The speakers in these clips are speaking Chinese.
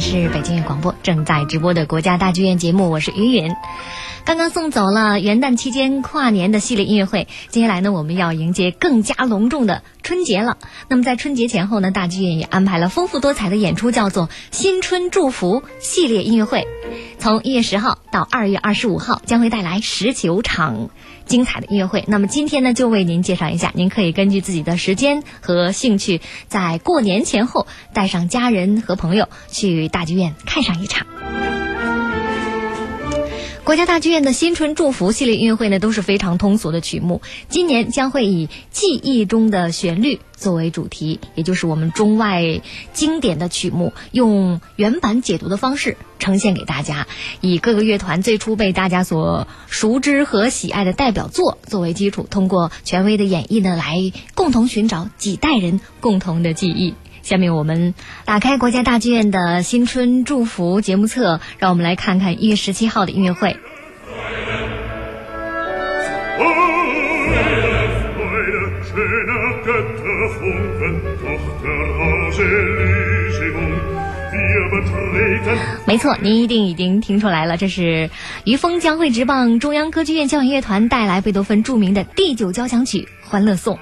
是北京广播正在直播的国家大剧院节目，我是于允。刚刚送走了元旦期间跨年的系列音乐会，接下来呢，我们要迎接更加隆重的春节了。那么在春节前后呢，大剧院也安排了丰富多彩的演出，叫做“新春祝福”系列音乐会。从一月十号到二月二十五号，将会带来十九场精彩的音乐会。那么今天呢，就为您介绍一下，您可以根据自己的时间和兴趣，在过年前后带上家人和朋友去大剧院看上一场。国家大剧院的新春祝福系列音乐会呢，都是非常通俗的曲目。今年将会以记忆中的旋律作为主题，也就是我们中外经典的曲目，用原版解读的方式呈现给大家。以各个乐团最初被大家所熟知和喜爱的代表作作为基础，通过权威的演绎呢，来共同寻找几代人共同的记忆。下面我们打开国家大剧院的新春祝福节目册，让我们来看看一月十七号的音乐会。没错，您一定已经听出来了，这是于峰将会直棒中央歌剧院交响乐团带来贝多芬著名的第九交响曲《欢乐颂》。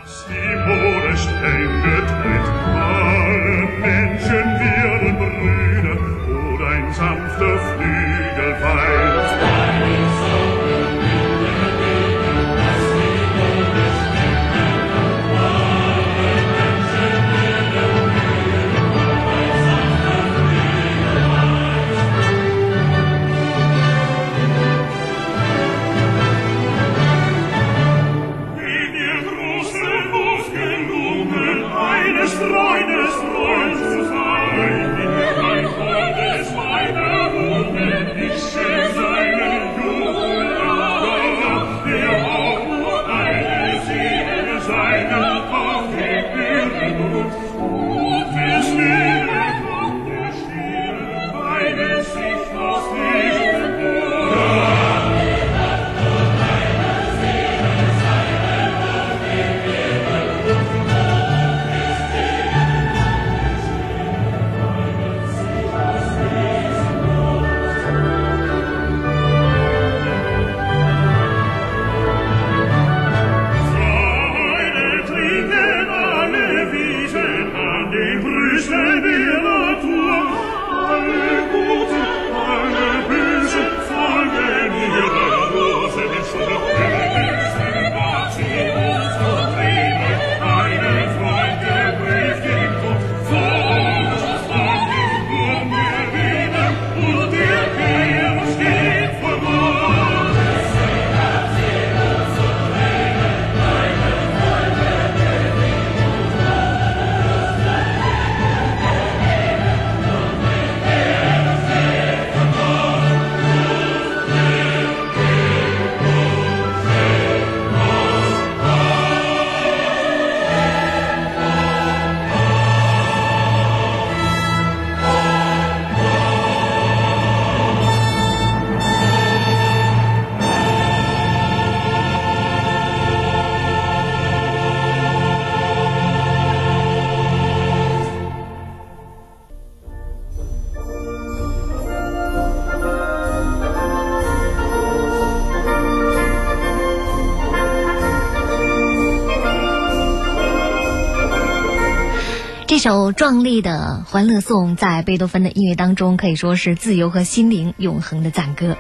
一首壮丽的《欢乐颂》在贝多芬的音乐当中可以说是自由和心灵永恒的赞歌。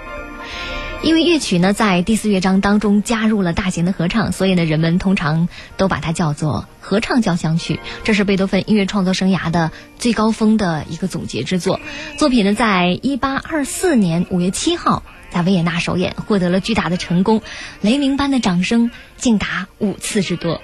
因为乐曲呢在第四乐章当中加入了大型的合唱，所以呢人们通常都把它叫做合唱交响曲。这是贝多芬音乐创作生涯的最高峰的一个总结之作。作品呢在一八二四年五月七号在维也纳首演，获得了巨大的成功，雷鸣般的掌声竟达五次之多。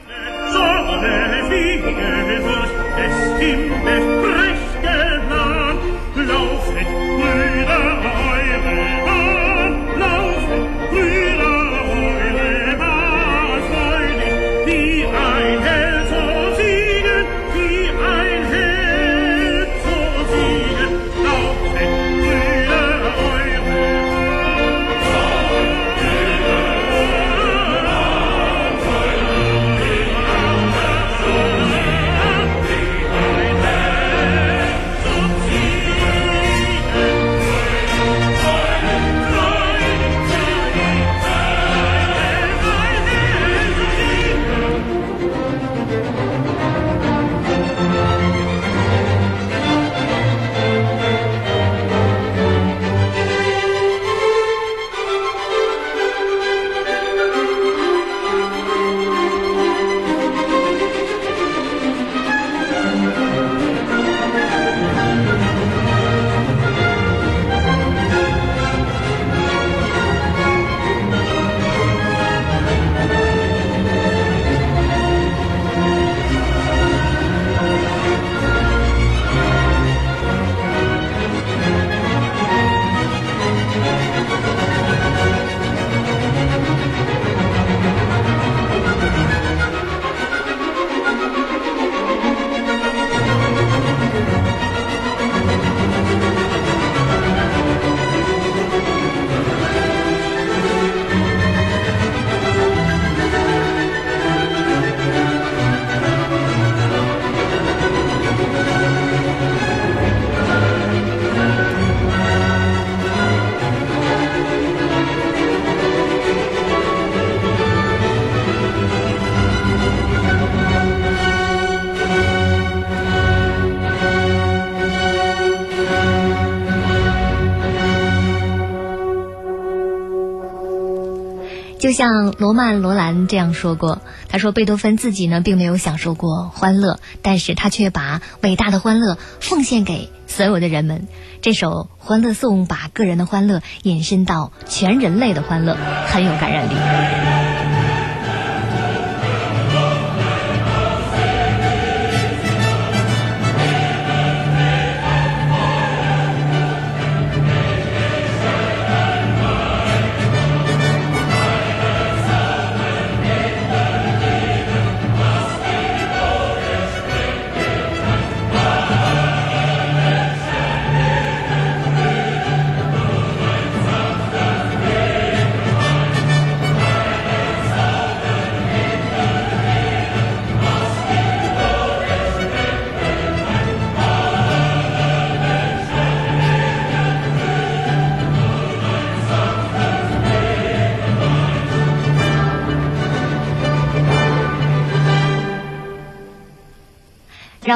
像罗曼·罗兰这样说过：“他说贝多芬自己呢并没有享受过欢乐，但是他却把伟大的欢乐奉献给所有的人们。这首《欢乐颂》把个人的欢乐引申到全人类的欢乐，很有感染力。”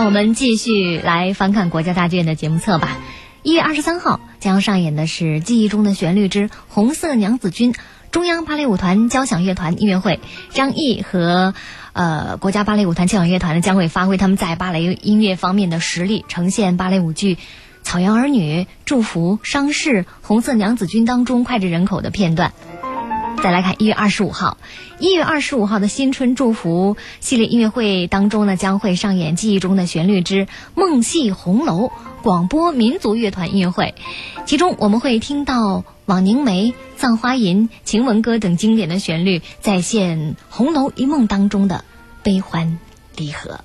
我们继续来翻看国家大剧院的节目册吧。一月二十三号将上演的是《记忆中的旋律之红色娘子军》中央芭蕾舞团交响乐团音乐会。张毅和呃国家芭蕾舞团交响乐团呢将会发挥他们在芭蕾音乐方面的实力，呈现芭蕾舞剧《草原儿女》《祝福》《伤逝》《红色娘子军》当中脍炙人口的片段。再来看一月二十五号，一月二十五号的新春祝福系列音乐会当中呢，将会上演《记忆中的旋律之梦戏红楼》广播民族乐团音乐会，其中我们会听到《枉凝眉》《葬花吟》《晴雯歌》等经典的旋律，再现《红楼一梦》当中的悲欢离合。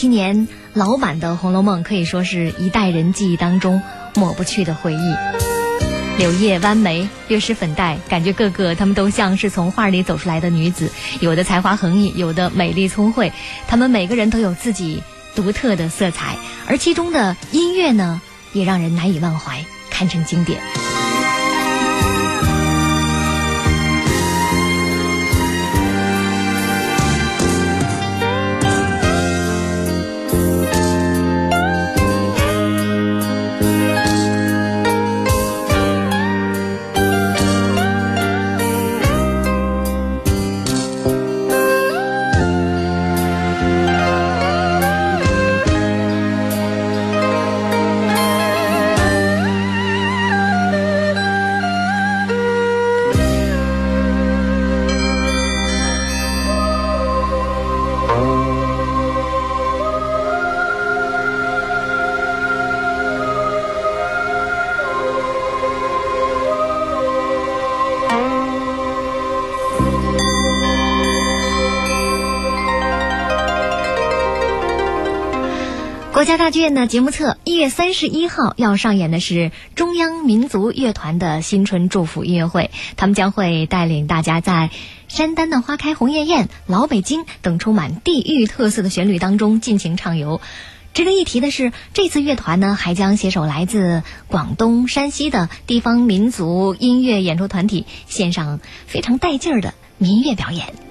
七年老版的《红楼梦》可以说是一代人记忆当中抹不去的回忆。柳叶弯眉，略施粉黛，感觉个个她们都像是从画里走出来的女子，有的才华横溢，有的美丽聪慧，她们每个人都有自己独特的色彩，而其中的音乐呢，也让人难以忘怀，堪称经典。剧院的节目册一月三十一号要上演的是中央民族乐团的新春祝福音乐会，他们将会带领大家在《山丹的花开红艳艳》《老北京》等充满地域特色的旋律当中尽情畅游。值得一提的是，这次乐团呢还将携手来自广东、山西的地方民族音乐演出团体，献上非常带劲儿的民乐表演。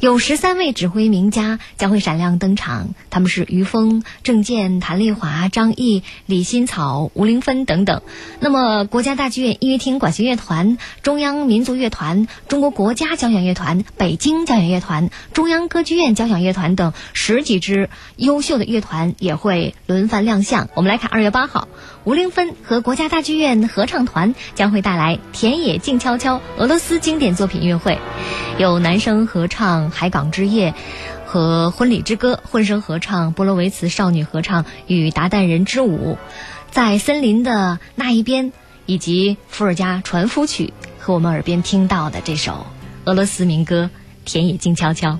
有十三。位指挥名家将会闪亮登场，他们是于峰、郑健、谭丽华、张毅、李新草、吴玲芬等等。那么，国家大剧院音乐厅管弦乐团、中央民族乐团、中国国家交响乐团、北京交响乐团、中央歌剧院交响乐团等十几支优秀的乐团也会轮番亮相。我们来看二月八号，吴玲芬和国家大剧院合唱团将会带来《田野静悄悄》俄罗斯经典作品音乐会，有男声合唱。海港之夜夜和婚礼之歌，混声合唱波罗维茨少女合唱与达旦人之舞，在森林的那一边，以及伏尔加船夫曲和我们耳边听到的这首俄罗斯民歌《田野静悄悄》。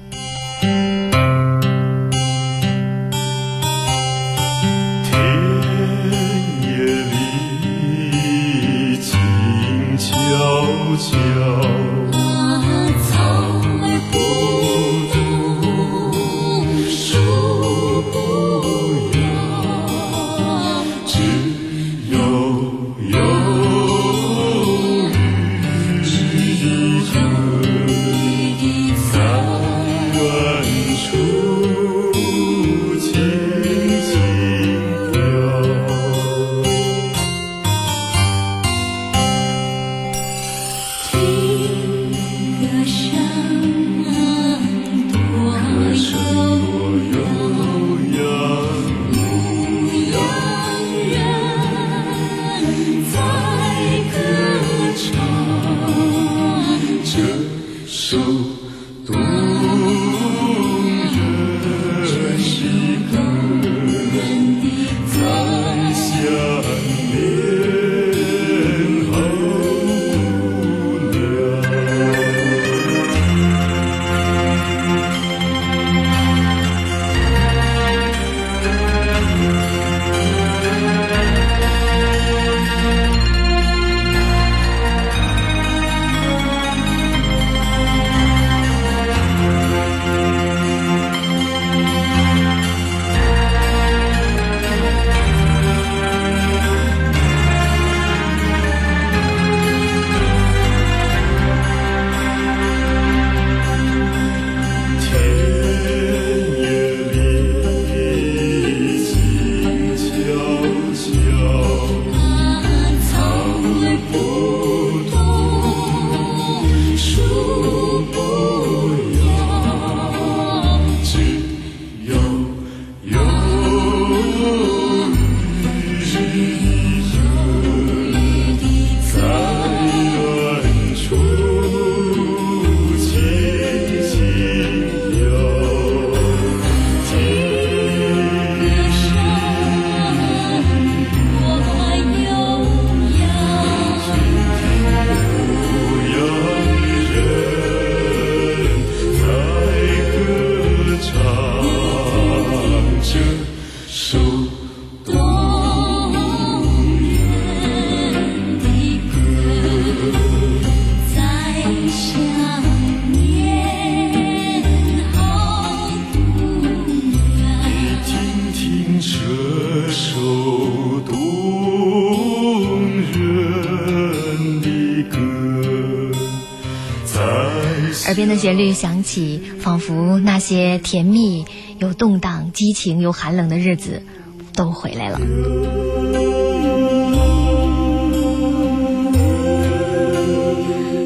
旋律响起，仿佛那些甜蜜又动荡、激情又寒冷的日子都回来了。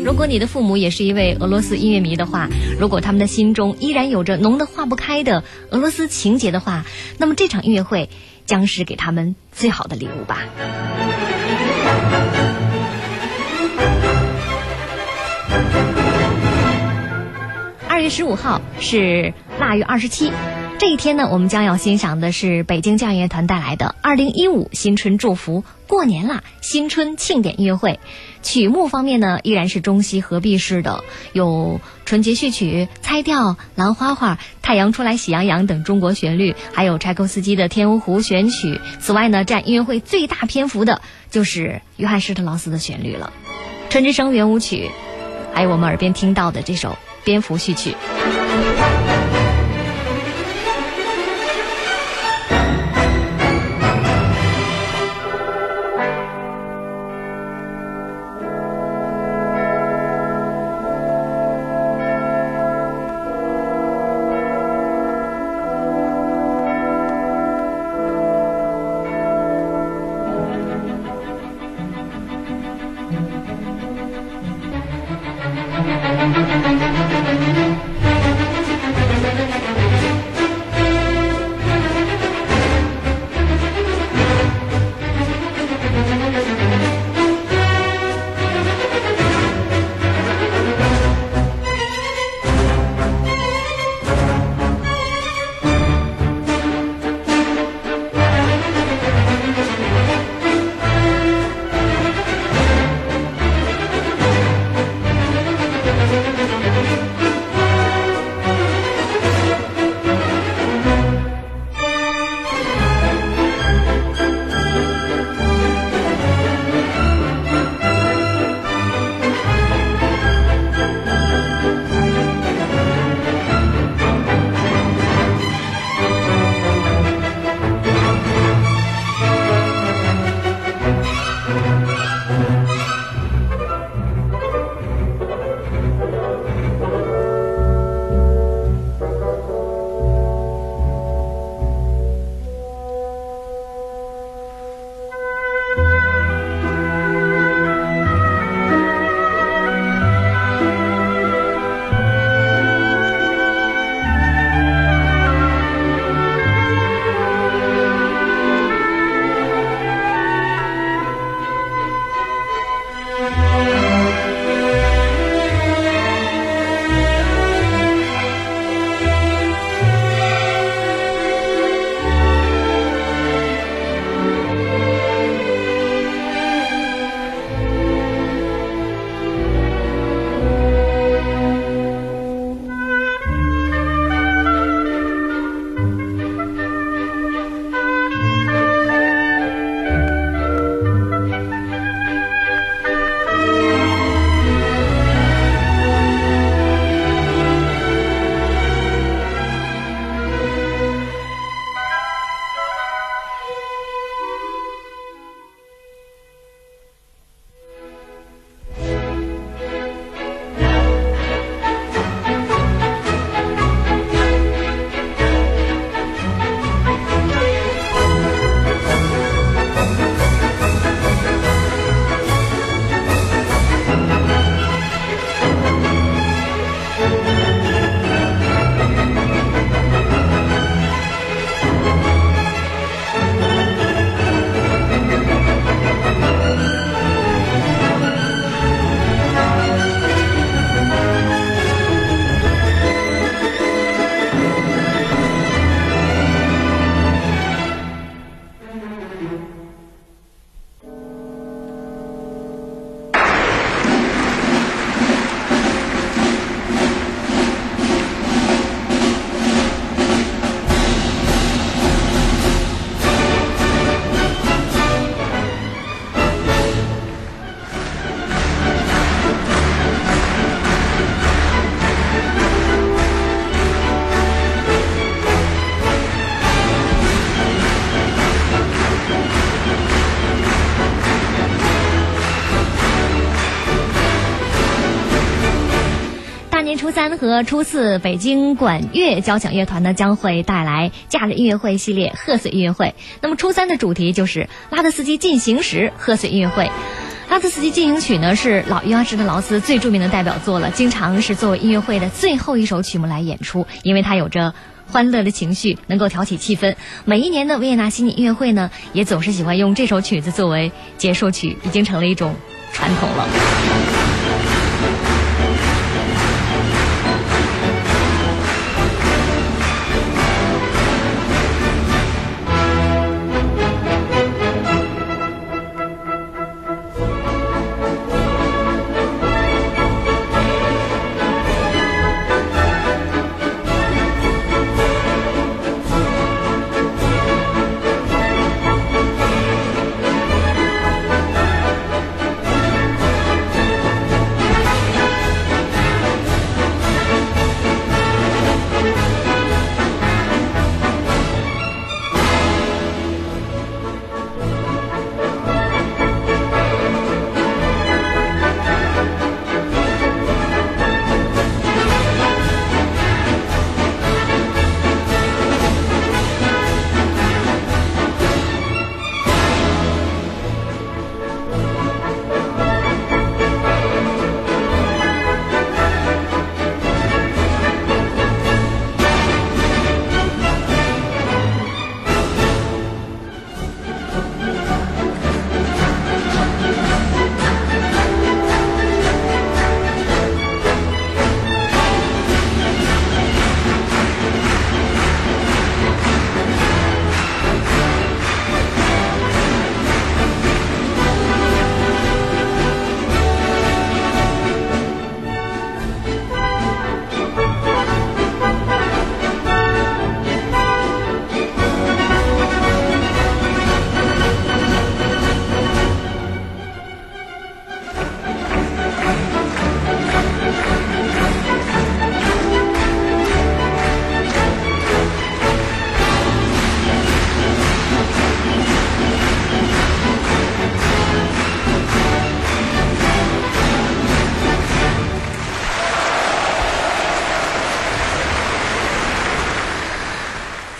如果你的父母也是一位俄罗斯音乐迷的话，如果他们的心中依然有着浓得化不开的俄罗斯情结的话，那么这场音乐会将是给他们最好的礼物吧。月十五号是腊月二十七，这一天呢，我们将要欣赏的是北京交响乐团带来的二零一五新春祝福过年啦新春庆典音乐会。曲目方面呢，依然是中西合璧式的，有春节序曲、猜调、兰花花、太阳出来喜洋洋等中国旋律，还有柴可夫斯基的《天鹅湖》选曲。此外呢，占音乐会最大篇幅的就是约翰施特劳斯的旋律了，《春之声》圆舞曲，还有我们耳边听到的这首。蝙蝠序曲。和初四，北京管乐交响乐团呢将会带来假日音乐会系列贺岁音乐会。那么初三的主题就是拉德斯基进行时贺岁音乐会。拉德斯基进行曲呢是老约翰施特劳斯最著名的代表作了，经常是作为音乐会的最后一首曲目来演出，因为它有着欢乐的情绪，能够挑起气氛。每一年的维也纳新年音乐会呢，也总是喜欢用这首曲子作为结束曲，已经成了一种传统了。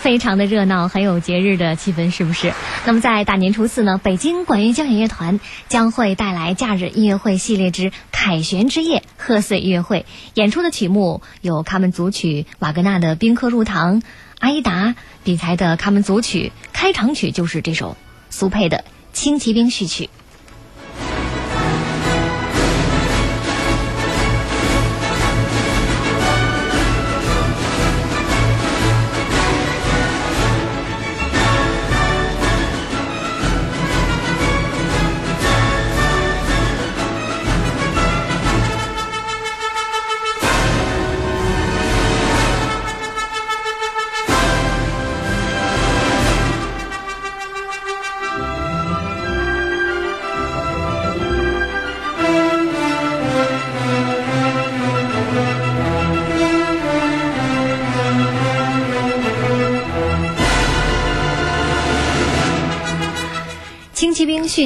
非常的热闹，很有节日的气氛，是不是？那么在大年初四呢，北京管乐交响乐团将会带来假日音乐会系列之凯旋之夜贺岁音乐会，演出的曲目有卡门组曲、瓦格纳的宾客入堂、阿依达、比才的卡门组曲，开场曲就是这首苏佩的轻骑兵序曲。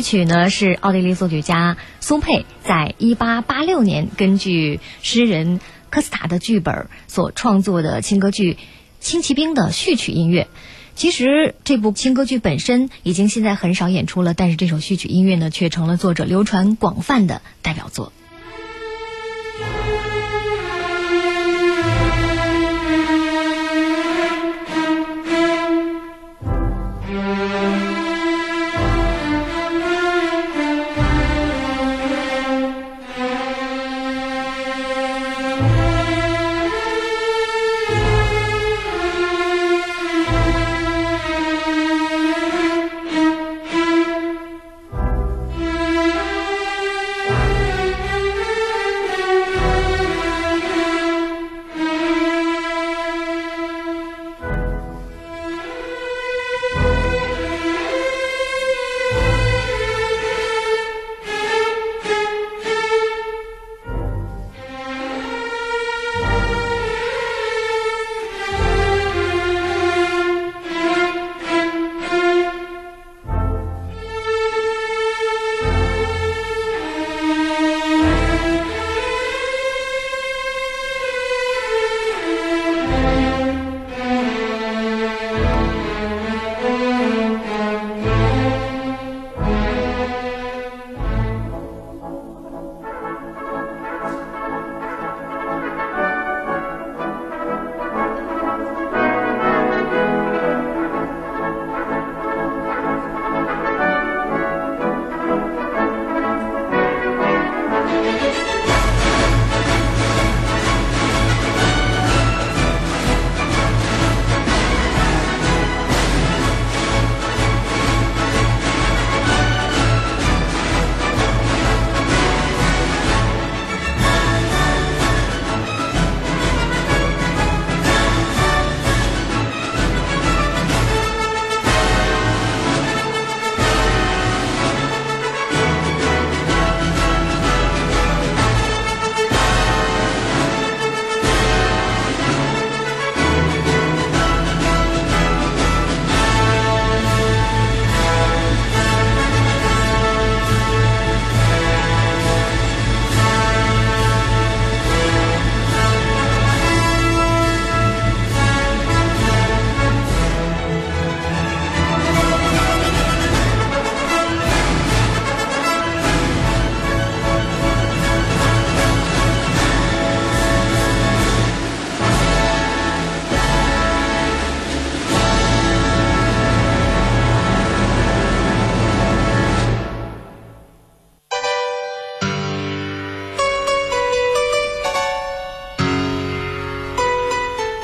曲呢是奥地利作曲家松佩在一八八六年根据诗人科斯塔的剧本所创作的轻歌剧《轻骑兵》的序曲音乐。其实这部轻歌剧本身已经现在很少演出了，但是这首序曲音乐呢却成了作者流传广泛的代表作。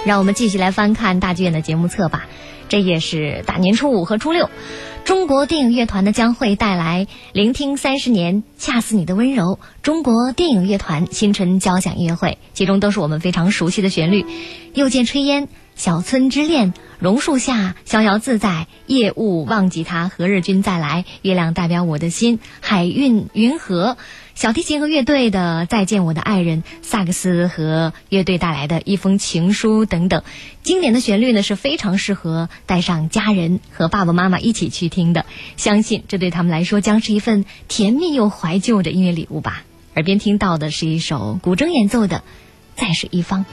让我们继续来翻看大剧院的节目册吧。这也是大年初五和初六，中国电影乐团呢将会带来《聆听三十年，恰似你的温柔》中国电影乐团新春交响音乐会，其中都是我们非常熟悉的旋律，《又见炊烟》《小村之恋》。榕树下，逍遥自在；夜雾忘记他，何日君再来？月亮代表我的心，海韵云河，小提琴和乐队的再见我的爱人，萨克斯和乐队带来的一封情书等等，经典的旋律呢是非常适合带上家人和爸爸妈妈一起去听的。相信这对他们来说将是一份甜蜜又怀旧的音乐礼物吧。耳边听到的是一首古筝演奏的《在水一方》。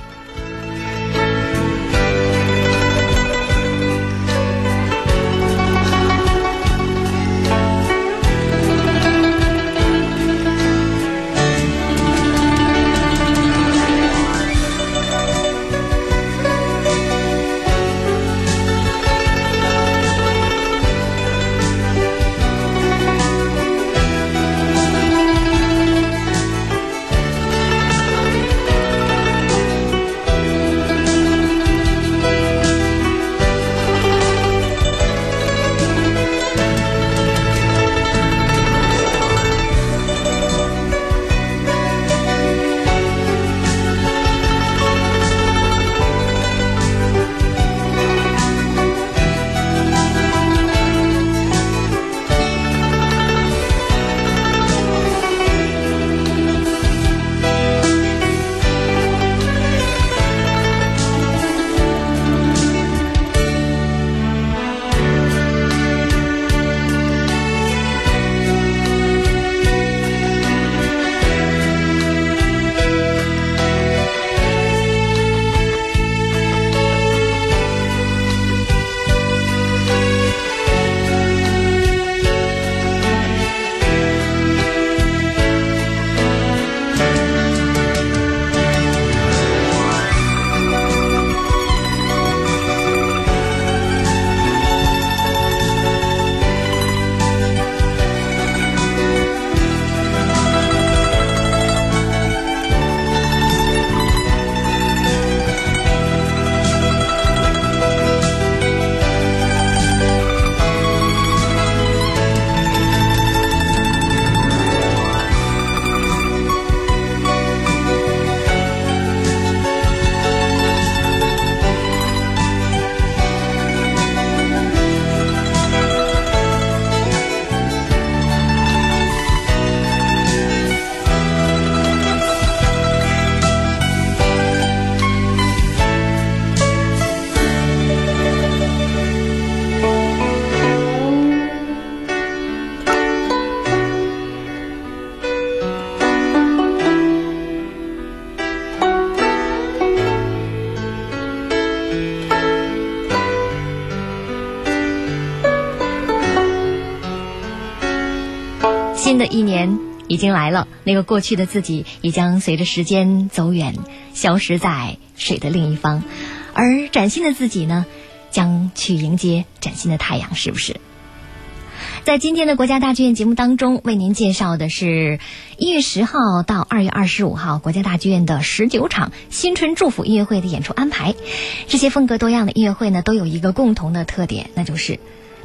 一年已经来了，那个过去的自己也将随着时间走远，消失在水的另一方，而崭新的自己呢，将去迎接崭新的太阳，是不是？在今天的国家大剧院节目当中，为您介绍的是一月十号到二月二十五号国家大剧院的十九场新春祝福音乐会的演出安排。这些风格多样的音乐会呢，都有一个共同的特点，那就是。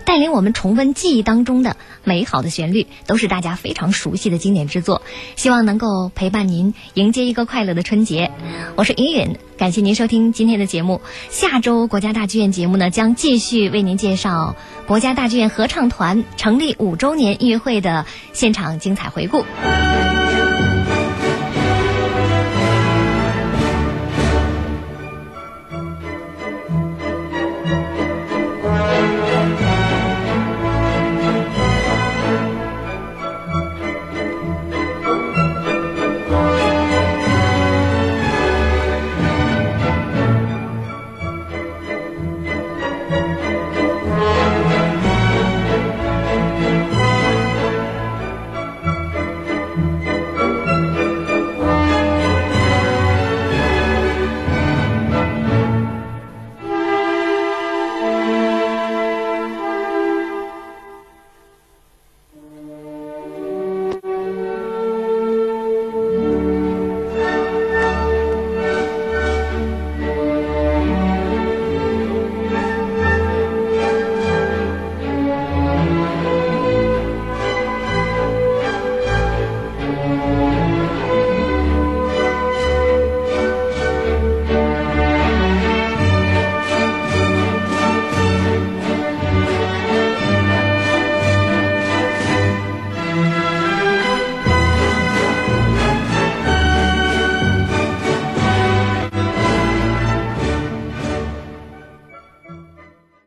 带领我们重温记忆当中的美好的旋律，都是大家非常熟悉的经典之作。希望能够陪伴您迎接一个快乐的春节。我是云云，感谢您收听今天的节目。下周国家大剧院节目呢，将继续为您介绍国家大剧院合唱团成立五周年音乐会的现场精彩回顾。